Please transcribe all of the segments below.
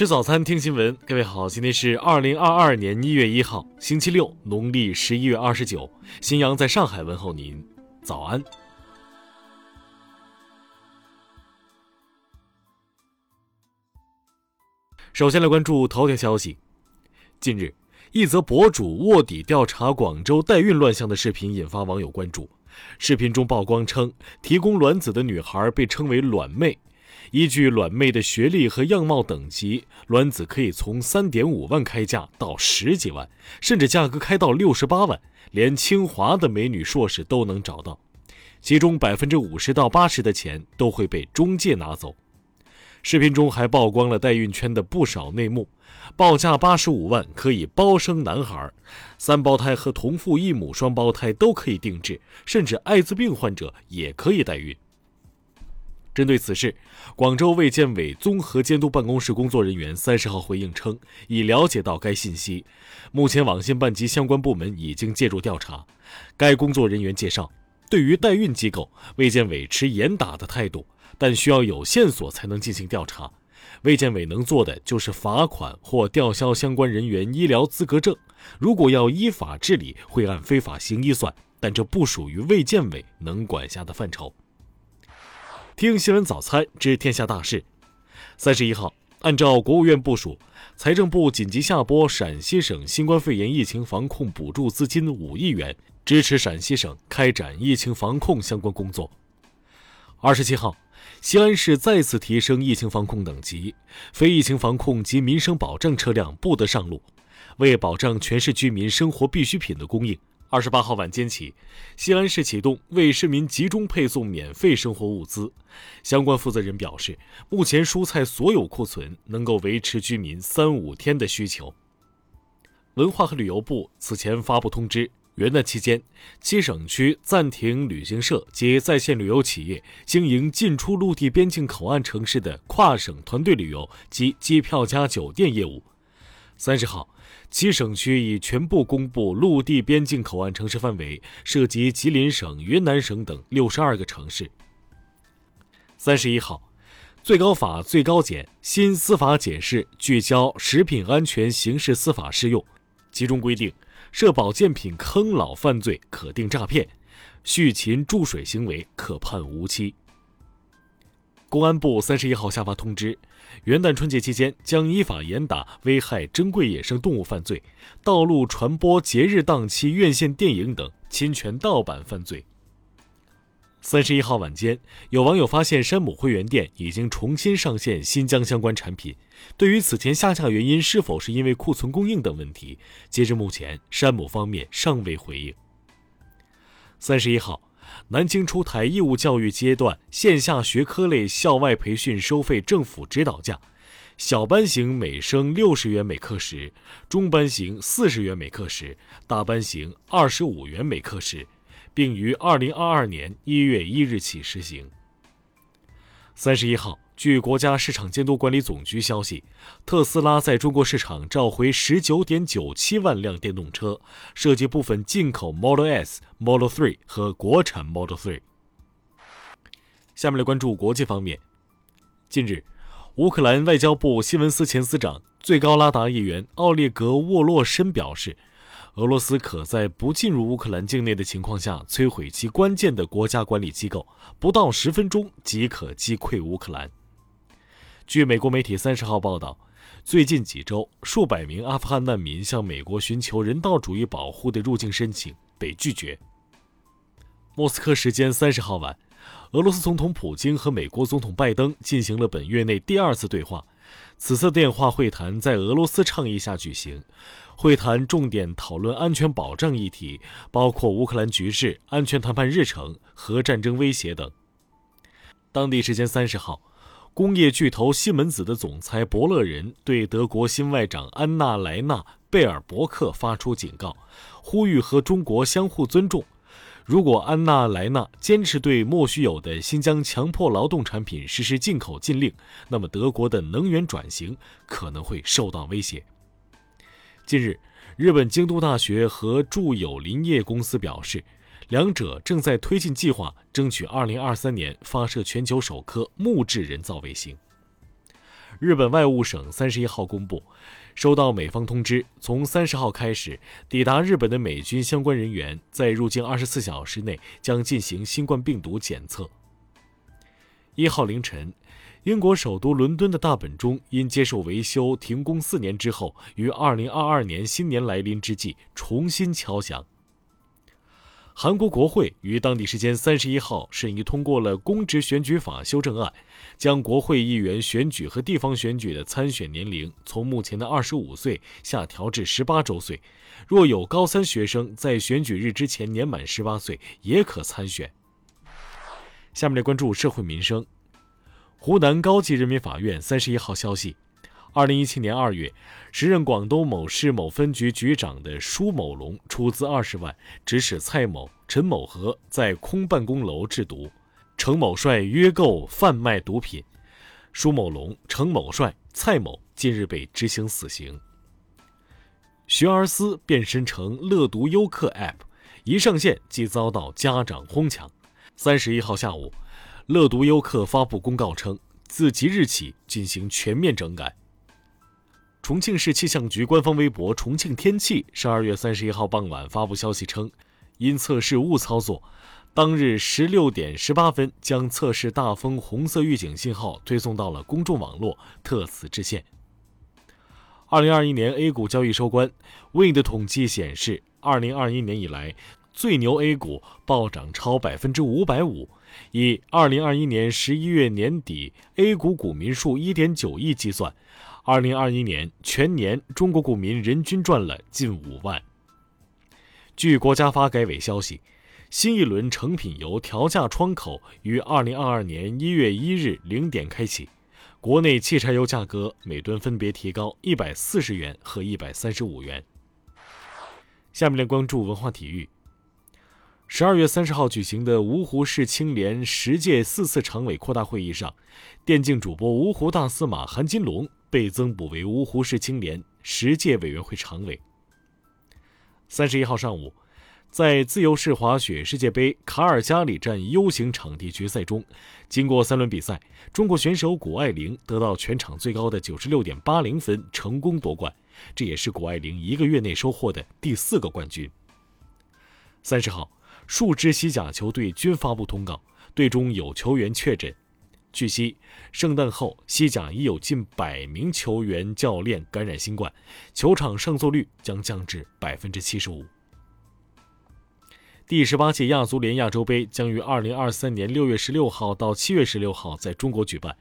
吃早餐，听新闻。各位好，今天是二零二二年一月一号，星期六，农历十一月二十九。新阳在上海问候您，早安。首先来关注头条消息。近日，一则博主卧底调查广州代孕乱象的视频引发网友关注。视频中曝光称，提供卵子的女孩被称为“卵妹”。依据卵妹的学历和样貌等级，卵子可以从三点五万开价到十几万，甚至价格开到六十八万，连清华的美女硕士都能找到。其中百分之五十到八十的钱都会被中介拿走。视频中还曝光了代孕圈的不少内幕，报价八十五万可以包生男孩，三胞胎和同父异母双胞胎都可以定制，甚至艾滋病患者也可以代孕。针对此事，广州卫健委综合监督办公室工作人员三十号回应称，已了解到该信息，目前网信办及相关部门已经介入调查。该工作人员介绍，对于代孕机构，卫健委持严打的态度，但需要有线索才能进行调查。卫健委能做的就是罚款或吊销相关人员医疗资格证。如果要依法治理，会按非法行医算，但这不属于卫健委能管辖的范畴。听新闻早餐知天下大事。三十一号，按照国务院部署，财政部紧急下拨陕西省新冠肺炎疫情防控补助资金五亿元，支持陕西省开展疫情防控相关工作。二十七号，西安市再次提升疫情防控等级，非疫情防控及民生保障车辆不得上路，为保障全市居民生活必需品的供应。二十八号晚间起，西安市启动为市民集中配送免费生活物资。相关负责人表示，目前蔬菜所有库存能够维持居民三五天的需求。文化和旅游部此前发布通知，元旦期间，七省区暂停旅行社及在线旅游企业经营进出陆地边境口岸城市的跨省团队旅游及机票加酒店业务。三十号。七省区已全部公布陆地边境口岸城市范围，涉及吉林省、云南省等六十二个城市。三十一号，最高法、最高检新司法解释聚焦食品安全刑事司法适用，其中规定，涉保健品坑老犯罪可定诈骗，畜禽注水行为可判无期。公安部三十一号下发通知。元旦春节期间，将依法严打危害珍贵野生动物犯罪、道路传播节日档期院线电影等侵权盗版犯罪。三十一号晚间，有网友发现山姆会员店已经重新上线新疆相关产品。对于此前下架原因是否是因为库存供应等问题，截至目前，山姆方面尚未回应。三十一号。南京出台义务教育阶段线下学科类校外培训收费政府指导价，小班型每生六十元每课时，中班型四十元每课时，大班型二十五元每课时，并于二零二二年一月一日起实行。三十一号。据国家市场监督管理总局消息，特斯拉在中国市场召回十九点九七万辆电动车，涉及部分进口 Model S、Model 3和国产 Model 3。下面来关注国际方面。近日，乌克兰外交部新闻司前司长、最高拉达议员奥列格·沃洛申表示。俄罗斯可在不进入乌克兰境内的情况下摧毁其关键的国家管理机构，不到十分钟即可击溃乌克兰。据美国媒体三十号报道，最近几周，数百名阿富汗难民向美国寻求人道主义保护的入境申请被拒绝。莫斯科时间三十号晚，俄罗斯总统普京和美国总统拜登进行了本月内第二次对话。此次电话会谈在俄罗斯倡议下举行，会谈重点讨论安全保障议题，包括乌克兰局势、安全谈判日程和战争威胁等。当地时间三十号，工业巨头西门子的总裁伯乐人对德国新外长安娜莱纳贝尔伯克发出警告，呼吁和中国相互尊重。如果安娜莱纳坚持对莫须有的新疆强迫劳动产品实施进口禁令，那么德国的能源转型可能会受到威胁。近日，日本京都大学和住友林业公司表示，两者正在推进计划，争取2023年发射全球首颗木质人造卫星。日本外务省三十一号公布，收到美方通知，从三十号开始，抵达日本的美军相关人员在入境二十四小时内将进行新冠病毒检测。一号凌晨，英国首都伦敦的大本钟因接受维修停工四年之后，于二零二二年新年来临之际重新敲响。韩国国会于当地时间三十一号审议通过了公职选举法修正案，将国会议员选举和地方选举的参选年龄从目前的二十五岁下调至十八周岁。若有高三学生在选举日之前年满十八岁，也可参选。下面来关注社会民生。湖南高级人民法院三十一号消息。二零一七年二月，时任广东某市某分局局长的舒某龙出资二十万，指使蔡某、陈某和在空办公楼制毒，程某帅约购贩卖毒品。舒某龙、程某帅、蔡某近日被执行死刑。学而思变身成乐读优课 App，一上线即遭到家长哄抢。三十一号下午，乐读优课发布公告称，自即日起进行全面整改。重庆市气象局官方微博“重庆天气”十二月三十一号傍晚发布消息称，因测试误操作，当日十六点十八分将测试大风红色预警信号推送到了公众网络，特此致歉。二零二一年 A 股交易收官，Wind 统计显示，二零二一年以来最牛 A 股暴涨超百分之五百五，以二零二一年十一月年底 A 股股民数一点九亿计算。二零二一年全年，中国股民人均赚了近五万。据国家发改委消息，新一轮成品油调价窗口于二零二二年一月一日零点开启，国内汽柴油价格每吨分别提高一百四十元和一百三十五元。下面来关注文化体育。十二月三十号举行的芜湖市青联十届四次常委扩大会议上，电竞主播芜湖大司马韩金龙。被增补为芜湖市青联十届委员会常委。三十一号上午，在自由式滑雪世界杯卡尔加里站 U 型场地决赛中，经过三轮比赛，中国选手谷爱凌得到全场最高的九十六点八零分，成功夺冠。这也是谷爱凌一个月内收获的第四个冠军。三十号，数支西甲球队均发布通告，队中有球员确诊。据悉，圣诞后西甲已有近百名球员、教练感染新冠，球场上座率将降至百分之七十五。第十八届亚足联亚洲杯将于二零二三年六月十六号到七月十六号在中国举办。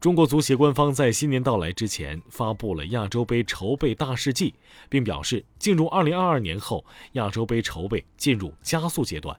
中国足协官方在新年到来之前发布了亚洲杯筹备大事记，并表示进入二零二二年后，亚洲杯筹备进入加速阶段。